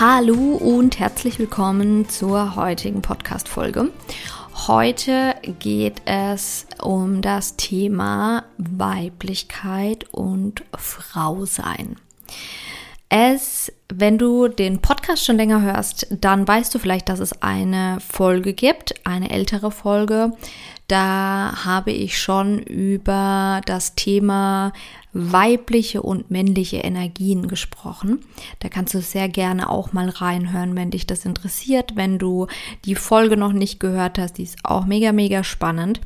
Hallo und herzlich willkommen zur heutigen Podcast-Folge. Heute geht es um das Thema Weiblichkeit und Frausein. Es, wenn du den Podcast schon länger hörst, dann weißt du vielleicht, dass es eine Folge gibt, eine ältere Folge. Da habe ich schon über das Thema weibliche und männliche Energien gesprochen. Da kannst du sehr gerne auch mal reinhören, wenn dich das interessiert. Wenn du die Folge noch nicht gehört hast, die ist auch mega, mega spannend.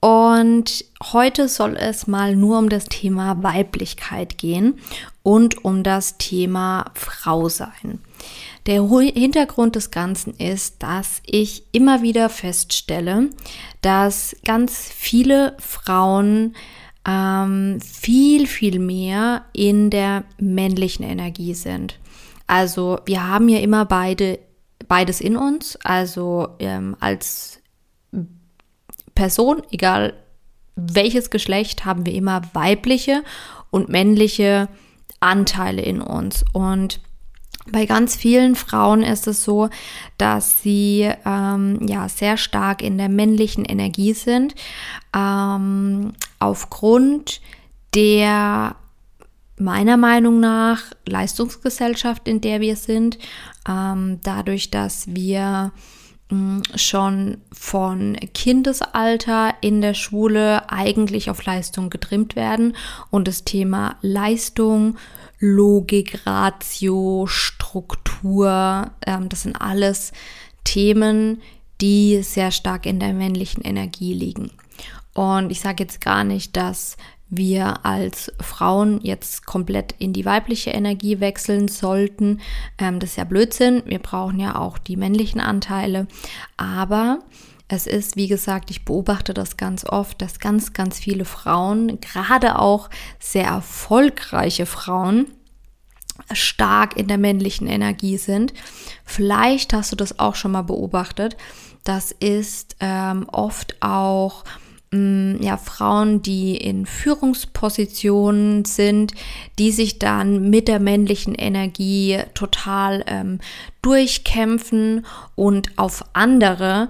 Und heute soll es mal nur um das Thema Weiblichkeit gehen und um das Thema Frau sein. Der Hintergrund des Ganzen ist, dass ich immer wieder feststelle, dass ganz viele Frauen ähm, viel, viel mehr in der männlichen Energie sind. Also wir haben ja immer beide, beides in uns. Also ähm, als Person, egal welches Geschlecht, haben wir immer weibliche und männliche Anteile in uns. Und bei ganz vielen Frauen ist es so, dass sie ähm, ja sehr stark in der männlichen Energie sind, ähm, aufgrund der meiner Meinung nach Leistungsgesellschaft, in der wir sind, ähm, dadurch, dass wir schon von Kindesalter in der Schule eigentlich auf Leistung getrimmt werden und das Thema Leistung, Logik, Ratio, Struktur, ähm, das sind alles Themen, die sehr stark in der männlichen Energie liegen. Und ich sage jetzt gar nicht, dass wir als Frauen jetzt komplett in die weibliche Energie wechseln sollten. Ähm, das ist ja Blödsinn. Wir brauchen ja auch die männlichen Anteile. Aber es ist, wie gesagt, ich beobachte das ganz oft, dass ganz, ganz viele Frauen, gerade auch sehr erfolgreiche Frauen, stark in der männlichen Energie sind. Vielleicht hast du das auch schon mal beobachtet. Das ist ähm, oft auch ja, Frauen, die in Führungspositionen sind, die sich dann mit der männlichen Energie total ähm, durchkämpfen und auf andere,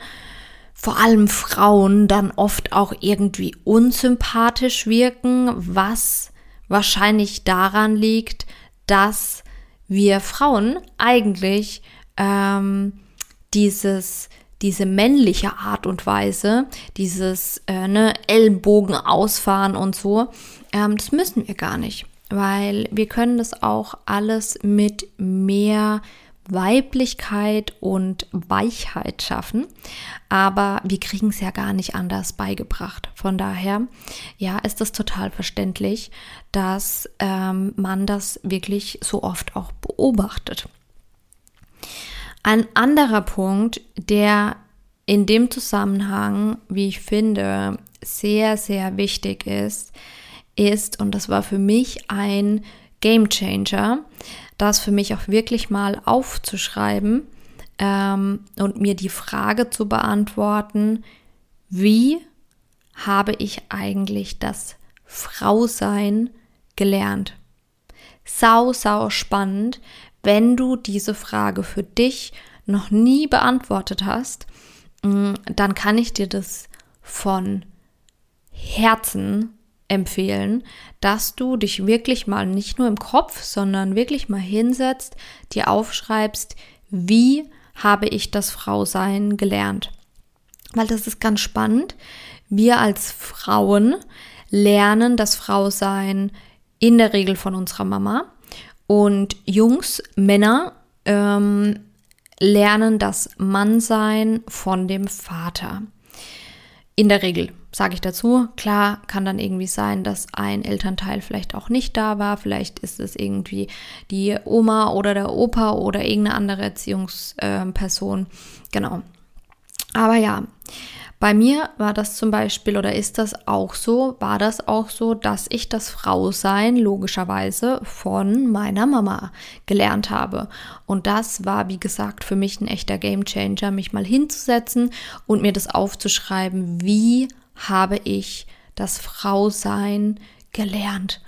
vor allem Frauen, dann oft auch irgendwie unsympathisch wirken, was wahrscheinlich daran liegt, dass wir Frauen eigentlich ähm, dieses diese männliche Art und Weise, dieses äh, ne, Ellenbogen ausfahren und so, ähm, das müssen wir gar nicht, weil wir können das auch alles mit mehr Weiblichkeit und Weichheit schaffen, aber wir kriegen es ja gar nicht anders beigebracht. Von daher, ja, ist es total verständlich, dass ähm, man das wirklich so oft auch beobachtet. Ein anderer Punkt, der in dem Zusammenhang, wie ich finde, sehr, sehr wichtig ist, ist, und das war für mich ein Game Changer, das für mich auch wirklich mal aufzuschreiben ähm, und mir die Frage zu beantworten, wie habe ich eigentlich das Frausein gelernt? Sau, sau spannend, wenn du diese Frage für dich noch nie beantwortet hast, mm, dann kann ich dir das von Herzen empfehlen, dass du dich wirklich mal nicht nur im Kopf, sondern wirklich mal hinsetzt, dir aufschreibst, wie habe ich das Frausein gelernt. Weil das ist ganz spannend. Wir als Frauen lernen das Frausein in der Regel von unserer Mama. Und Jungs, Männer ähm, lernen das Mannsein von dem Vater. In der Regel sage ich dazu. Klar kann dann irgendwie sein, dass ein Elternteil vielleicht auch nicht da war. Vielleicht ist es irgendwie die Oma oder der Opa oder irgendeine andere Erziehungsperson. Genau. Aber ja, bei mir war das zum Beispiel oder ist das auch so, war das auch so, dass ich das Frausein logischerweise von meiner Mama gelernt habe. Und das war, wie gesagt, für mich ein echter Gamechanger, mich mal hinzusetzen und mir das aufzuschreiben, wie habe ich das Frausein gelernt.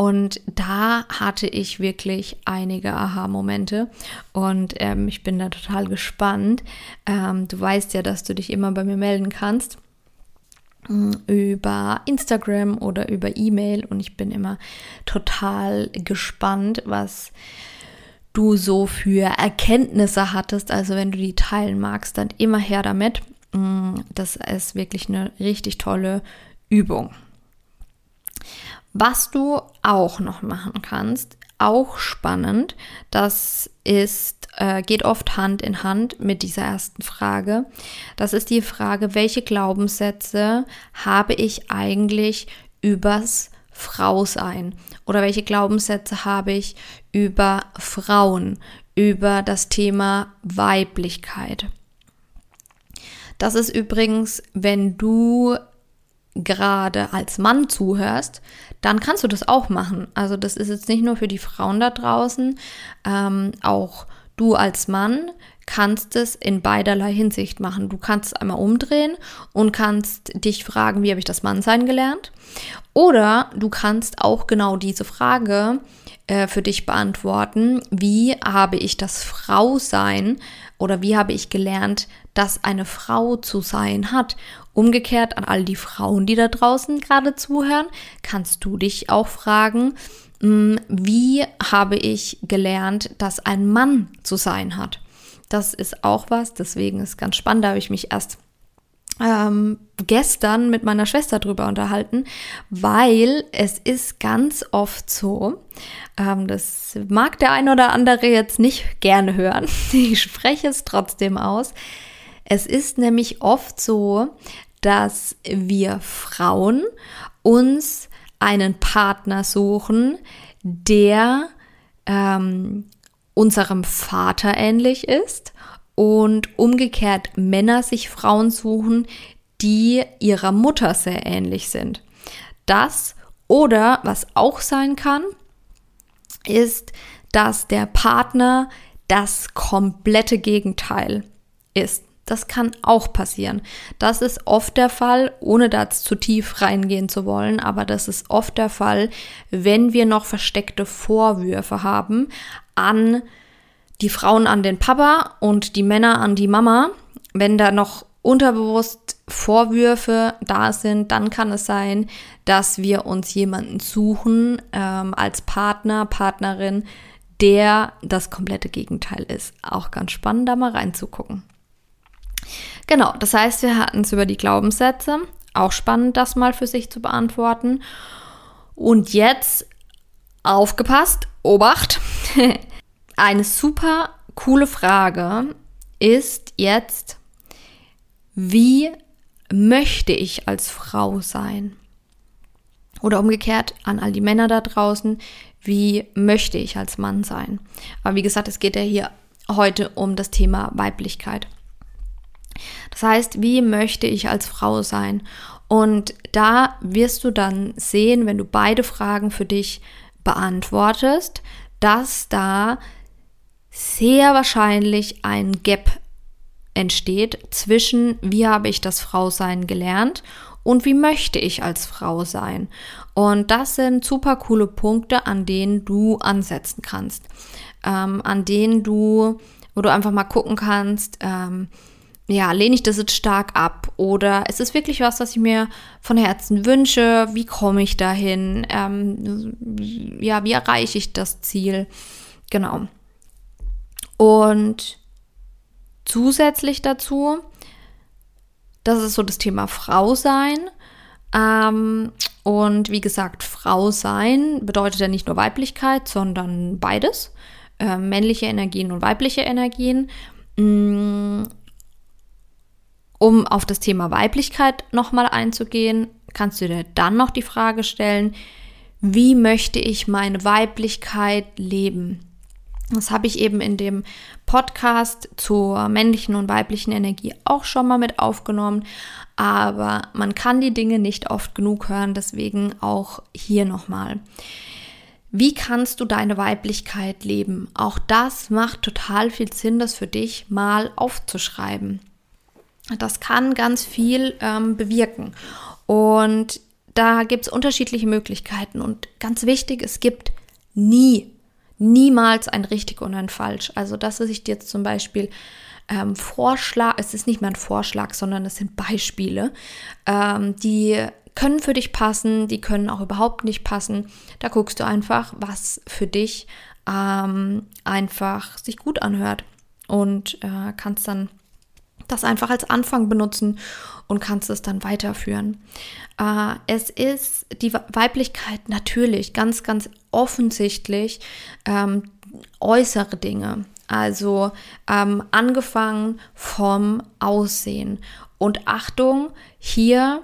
Und da hatte ich wirklich einige Aha-Momente und ähm, ich bin da total gespannt. Ähm, du weißt ja, dass du dich immer bei mir melden kannst mm, über Instagram oder über E-Mail und ich bin immer total gespannt, was du so für Erkenntnisse hattest. Also wenn du die teilen magst, dann immer her damit. Mm, das ist wirklich eine richtig tolle Übung. Was du auch noch machen kannst, auch spannend, das ist, äh, geht oft Hand in Hand mit dieser ersten Frage. Das ist die Frage, welche Glaubenssätze habe ich eigentlich übers Frausein? Oder welche Glaubenssätze habe ich über Frauen, über das Thema Weiblichkeit? Das ist übrigens, wenn du gerade als Mann zuhörst, dann kannst du das auch machen. Also das ist jetzt nicht nur für die Frauen da draußen, ähm, auch du als Mann kannst es in beiderlei Hinsicht machen. Du kannst es einmal umdrehen und kannst dich fragen, wie habe ich das Mannsein gelernt? Oder du kannst auch genau diese Frage äh, für dich beantworten, wie habe ich das Frausein oder wie habe ich gelernt, dass eine Frau zu sein hat? Umgekehrt an all die Frauen, die da draußen gerade zuhören, kannst du dich auch fragen, hm, wie habe ich gelernt, dass ein Mann zu sein hat? Das ist auch was, deswegen ist ganz spannend, da habe ich mich erst ähm, gestern mit meiner Schwester drüber unterhalten, weil es ist ganz oft so, ähm, das mag der ein oder andere jetzt nicht gerne hören, ich spreche es trotzdem aus, es ist nämlich oft so, dass wir Frauen uns einen Partner suchen, der ähm, unserem Vater ähnlich ist und umgekehrt Männer sich Frauen suchen, die ihrer Mutter sehr ähnlich sind. Das oder was auch sein kann, ist, dass der Partner das komplette Gegenteil ist. Das kann auch passieren. Das ist oft der Fall, ohne da zu tief reingehen zu wollen, aber das ist oft der Fall, wenn wir noch versteckte Vorwürfe haben an die Frauen an den Papa und die Männer an die Mama. Wenn da noch unterbewusst Vorwürfe da sind, dann kann es sein, dass wir uns jemanden suchen ähm, als Partner, Partnerin, der das komplette Gegenteil ist. Auch ganz spannend, da mal reinzugucken. Genau, das heißt, wir hatten es über die Glaubenssätze. Auch spannend, das mal für sich zu beantworten. Und jetzt aufgepasst, Obacht. Eine super coole Frage ist jetzt, wie möchte ich als Frau sein? Oder umgekehrt an all die Männer da draußen, wie möchte ich als Mann sein? Aber wie gesagt, es geht ja hier heute um das Thema Weiblichkeit. Das heißt, wie möchte ich als Frau sein? Und da wirst du dann sehen, wenn du beide Fragen für dich beantwortest, dass da sehr wahrscheinlich ein Gap entsteht zwischen, wie habe ich das Frausein gelernt und wie möchte ich als Frau sein. Und das sind super coole Punkte, an denen du ansetzen kannst, ähm, an denen du, wo du einfach mal gucken kannst, ähm, ja, lehne ich das jetzt stark ab oder ist es wirklich was, was ich mir von Herzen wünsche? Wie komme ich dahin? Ähm, ja, wie erreiche ich das Ziel? Genau. Und zusätzlich dazu, das ist so das Thema Frau sein. Ähm, und wie gesagt, Frau sein bedeutet ja nicht nur Weiblichkeit, sondern beides. Äh, männliche Energien und weibliche Energien. Mm, Um auf das Thema Weiblichkeit nochmal einzugehen, kannst du dir dann noch die Frage stellen, wie möchte ich meine Weiblichkeit leben? Das habe ich eben in dem Podcast zur männlichen und weiblichen Energie auch schon mal mit aufgenommen. Aber man kann die Dinge nicht oft genug hören, deswegen auch hier nochmal. Wie kannst du deine Weiblichkeit leben? Auch das macht total viel Sinn, das für dich mal aufzuschreiben. Das kann ganz viel ähm, bewirken. Und da gibt es unterschiedliche Möglichkeiten. Und ganz wichtig, es gibt nie niemals ein richtig und ein falsch. Also das, dir jetzt zum Beispiel ähm, vorschlage, es ist nicht mehr ein Vorschlag, sondern es sind Beispiele, ähm, die können für dich passen, die können auch überhaupt nicht passen. Da guckst du einfach, was für dich ähm, einfach sich gut anhört und äh, kannst dann das einfach als Anfang benutzen und kannst es dann weiterführen. Äh, es ist die Weiblichkeit natürlich ganz, ganz offensichtlich ähm, äußere Dinge. Also ähm, angefangen vom Aussehen. Und Achtung, hier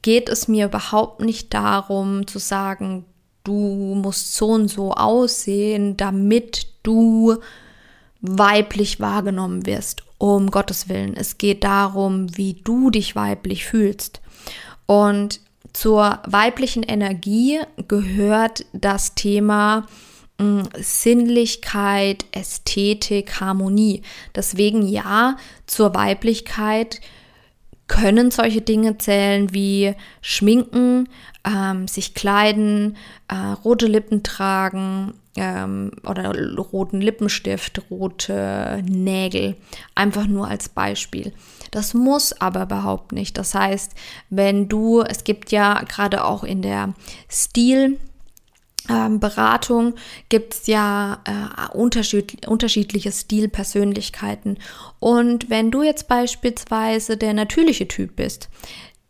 geht es mir überhaupt nicht darum zu sagen, du musst so und so aussehen, damit du weiblich wahrgenommen wirst. Um Gottes Willen. Es geht darum, wie du dich weiblich fühlst. Und zur weiblichen Energie gehört das Thema mh, hm, Sinnlichkeit, Ästhetik, Harmonie. Deswegen ja, zur Weiblichkeit können solche Dinge zählen wie Schminken, ähm, sich kleiden, äh, rote Lippen tragen ähm, oder roten Lippenstift, rote Nägel. Einfach nur als Beispiel. Das muss aber überhaupt nicht. Das heißt, wenn du, es gibt ja gerade auch in der Stil, ähm, Beratung gibt es ja äh, unterschied unterschiedliche Stilpersönlichkeiten. Und wenn du jetzt beispielsweise der natürliche Typ bist,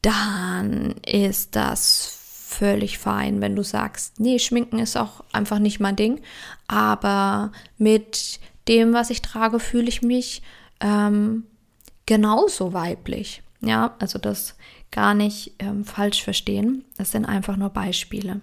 dann ist das völlig fein, wenn du sagst, nee, Schminken ist auch einfach nicht mein Ding. Aber mit dem, was ich trage, fühle ich mich ähm, genauso weiblich. Ja, also das gar nicht ähm, falsch verstehen. Das sind einfach nur Beispiele.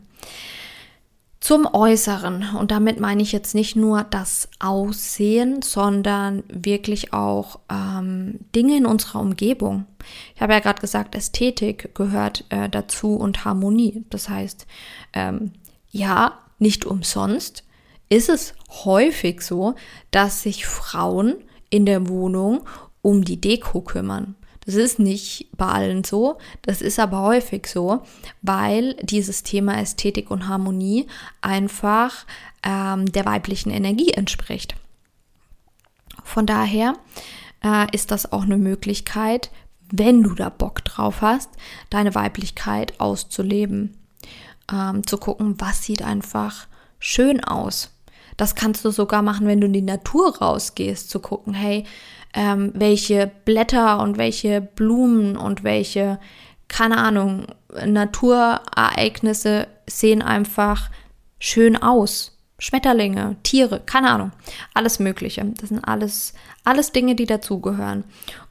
Zum Äußeren. Und damit meine ich jetzt nicht nur das Aussehen, sondern wirklich auch ähm, Dinge in unserer Umgebung. Ich habe ja gerade gesagt, Ästhetik gehört äh, dazu und Harmonie. Das heißt, ähm, ja, nicht umsonst ist es häufig so, dass sich Frauen in der Wohnung um die Deko kümmern. Das ist nicht bei allen so, das ist aber häufig so, weil dieses Thema Ästhetik und Harmonie einfach ähm, der weiblichen Energie entspricht. Von daher äh, ist das auch eine Möglichkeit, wenn du da Bock drauf hast, deine Weiblichkeit auszuleben. Ähm, zu gucken, was sieht einfach schön aus. Das kannst du sogar machen, wenn du in die Natur rausgehst, zu gucken, hey, ähm, welche Blätter und welche Blumen und welche, keine Ahnung, Naturereignisse sehen einfach schön aus. Schmetterlinge, Tiere, keine Ahnung, alles Mögliche. Das sind alles, alles Dinge, die dazugehören.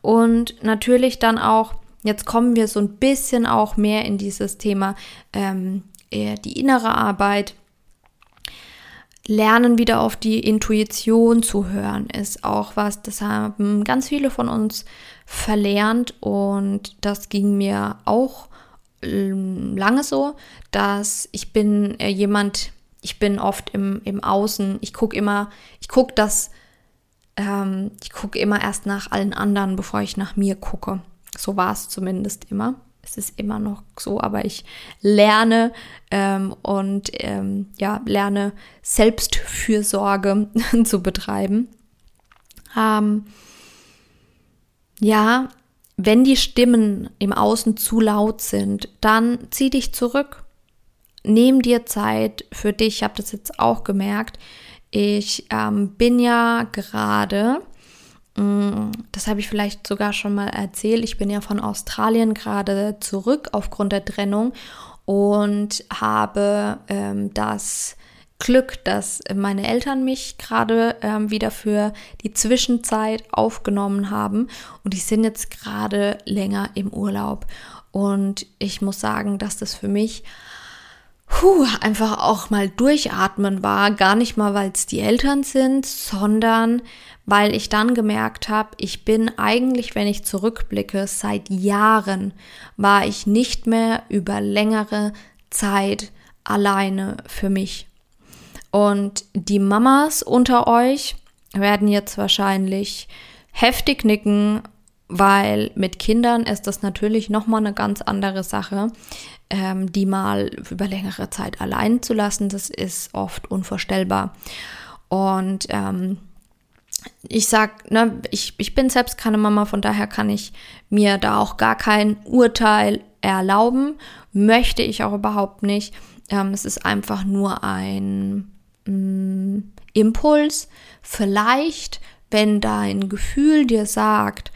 Und natürlich dann auch, jetzt kommen wir so ein bisschen auch mehr in dieses Thema, ähm, die innere Arbeit, Lernen wieder auf die Intuition zu hören ist auch was, das haben ganz viele von uns verlernt. Und das ging mir auch ähm, lange so, dass ich bin äh, jemand, ich bin oft im, im Außen, ich gucke immer, ich gucke das, ähm, ich gucke immer erst nach allen anderen, bevor ich nach mir gucke. So war es zumindest immer es ist immer noch so, aber ich lerne ähm, und ähm, ja, lerne Selbstfürsorge zu betreiben. Ähm, ja, wenn die Stimmen im Außen zu laut sind, dann zieh dich zurück. Nehm dir Zeit für dich. Ich habe das jetzt auch gemerkt. Ich ähm, bin ja gerade das habe ich vielleicht sogar schon mal erzählt. Ich bin ja von Australien gerade zurück aufgrund der Trennung und habe ähm, das Glück, dass meine Eltern mich gerade ähm, wieder für die Zwischenzeit aufgenommen haben und die sind jetzt gerade länger im Urlaub. Und ich muss sagen, dass das für mich puh, einfach auch mal durchatmen war. Gar nicht mal, weil es die Eltern sind, sondern weil ich dann gemerkt habe, ich bin eigentlich, wenn ich zurückblicke, seit Jahren war ich nicht mehr über längere Zeit alleine für mich. Und die Mamas unter euch werden jetzt wahrscheinlich heftig nicken, weil mit Kindern ist das natürlich nochmal eine ganz andere Sache. Ähm, die mal über längere Zeit allein zu lassen, das ist oft unvorstellbar. Und ähm, ich sag, ne, ich, ich bin selbst keine Mama, von daher kann ich mir da auch gar kein Urteil erlauben. Möchte ich auch überhaupt nicht. Ähm, es ist einfach nur ein mh, mm, Impuls. Vielleicht, wenn dein Gefühl dir sagt,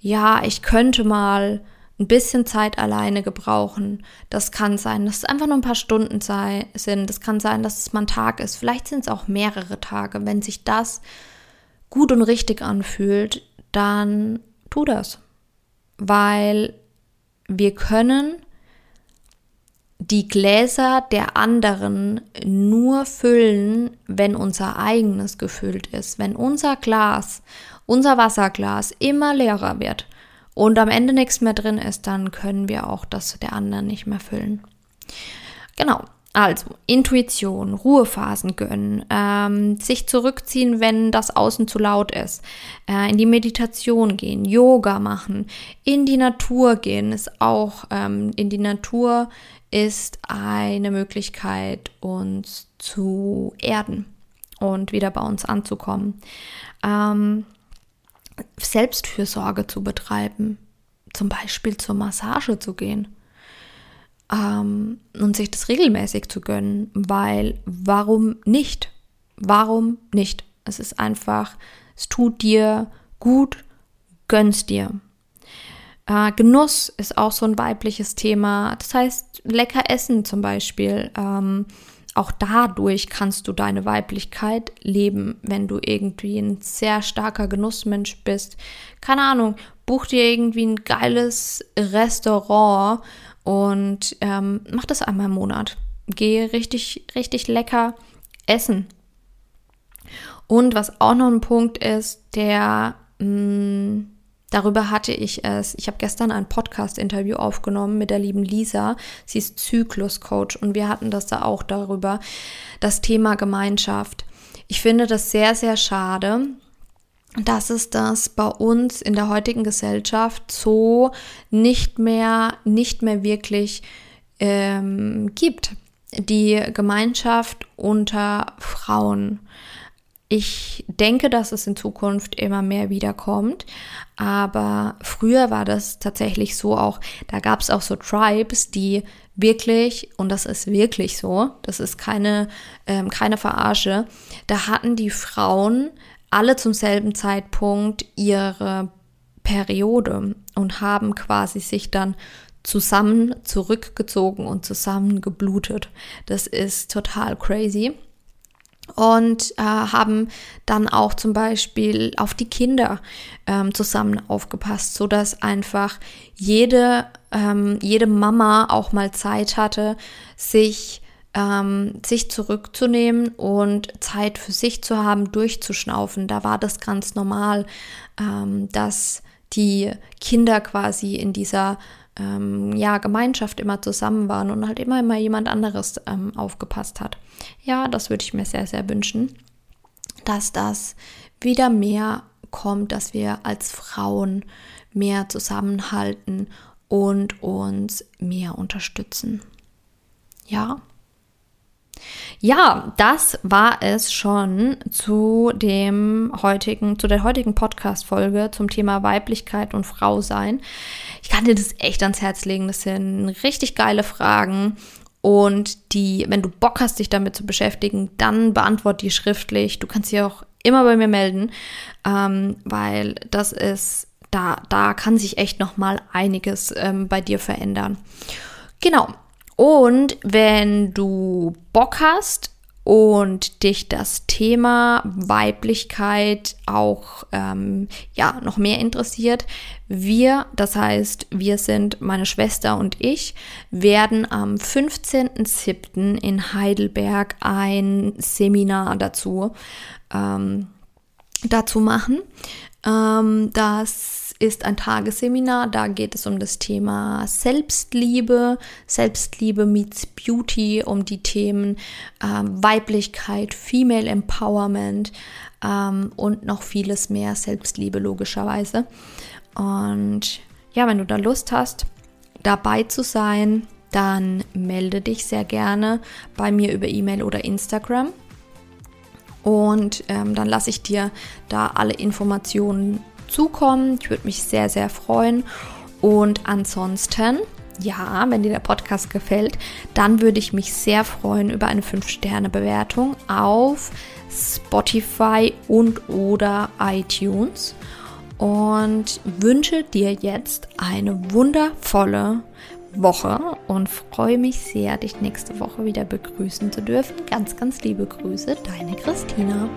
ja, ich könnte mal ein bisschen Zeit alleine gebrauchen. Das kann sein, dass es einfach nur ein paar Stunden sei, sind. Das kann sein, dass es mal ein Tag ist. Vielleicht sind es auch mehrere Tage. Wenn sich das gut und richtig anfühlt, dann tu das. Weil wir können die Gläser der anderen nur füllen, wenn unser eigenes gefüllt ist. Wenn unser Glas, unser Wasserglas immer leerer wird und am Ende nichts mehr drin ist, dann können wir auch das der anderen nicht mehr füllen. Genau. Also Intuition, Ruhephasen gönnen, ähm, sich zurückziehen, wenn das Außen zu laut ist, äh, in die Meditation gehen, Yoga machen, in die Natur gehen, ist auch ähm, in die Natur ist eine Möglichkeit, uns zu erden und wieder bei uns anzukommen. Ähm, Selbstfürsorge zu betreiben, zum Beispiel zur Massage zu gehen ähm, und sich das regelmäßig zu gönnen, weil warum nicht? Warum nicht? Es ist einfach, es tut dir gut, gönnst dir. Äh, Genuss ist auch so ein weibliches Thema. Das heißt, lecker essen zum Beispiel. Ähm, auch dadurch kannst du deine Weiblichkeit leben, wenn du irgendwie ein sehr starker Genussmensch bist. Keine Ahnung, buch dir irgendwie ein geiles Restaurant und ähm, mach das einmal im Monat. Geh richtig, richtig lecker essen. Und was auch noch ein Punkt ist, der mh, mm, Darüber hatte ich es. Ich habe gestern ein Podcast-Interview aufgenommen mit der lieben Lisa. Sie ist Zyklus-Coach und wir hatten das da auch darüber. Das Thema Gemeinschaft. Ich finde das sehr, sehr schade, dass es das bei uns in der heutigen Gesellschaft so nicht mehr, nicht mehr wirklich ähm, gibt. Die Gemeinschaft unter Frauen. Ich denke, dass es in Zukunft immer mehr wiederkommt, aber früher war das tatsächlich so auch, da gab es auch so Tribes, die wirklich, und das ist wirklich so, das ist keine, ähm, keine Verarsche, da hatten die Frauen alle zum selben Zeitpunkt ihre Periode und haben quasi sich dann zusammen zurückgezogen und zusammen geblutet. Das ist total crazy und äh, haben dann auch zum Beispiel auf die Kinder ähm, zusammen aufgepasst, so dass einfach jede ähm, jede Mama auch mal Zeit hatte, sich ähm, sich zurückzunehmen und Zeit für sich zu haben, durchzuschnaufen. Da war das ganz normal, ähm, dass die Kinder quasi in dieser ähm, ja, Gemeinschaft immer zusammen waren und halt immer immer jemand anderes ähm, aufgepasst hat. Ja, das würde ich mir sehr, sehr wünschen, dass das wieder mehr kommt, dass wir als Frauen mehr zusammenhalten und uns mehr unterstützen. Ja. Ja, das war es schon zu dem heutigen, zu der heutigen Podcast-Folge zum Thema Weiblichkeit und Frausein. Ich kann dir das echt ans Herz legen. Das sind richtig geile Fragen. Und die, wenn du Bock hast, dich damit zu beschäftigen, dann beantwort die schriftlich. Du kannst sie auch immer bei mir melden, ähm, weil das ist, da, da kann sich echt noch mal einiges ähm, bei dir verändern. Genau. Und wenn du Bock hast und dich das Thema Weiblichkeit auch ähm, ja noch mehr interessiert, wir, das heißt, wir sind meine Schwester und ich, werden am 15.07. in Heidelberg ein Seminar dazu ähm, dazu machen. Ähm, das ist ein Tagesseminar. Da geht es um das Thema Selbstliebe, Selbstliebe meets Beauty, um die Themen ähm, Weiblichkeit, Female Empowerment ähm, und noch vieles mehr. Selbstliebe logischerweise. Und ja, wenn du da Lust hast, dabei zu sein, dann melde dich sehr gerne bei mir über E-Mail oder Instagram. Und ähm, dann lasse ich dir da alle Informationen zukommen. Ich würde mich sehr, sehr freuen. Und ansonsten, ja, wenn dir der Podcast gefällt, dann würde ich mich sehr freuen über eine 5-Sterne-Bewertung auf Spotify und oder iTunes. Und wünsche dir jetzt eine wundervolle Woche und freue mich sehr, dich nächste Woche wieder begrüßen zu dürfen. Ganz, ganz liebe Grüße, deine Christina.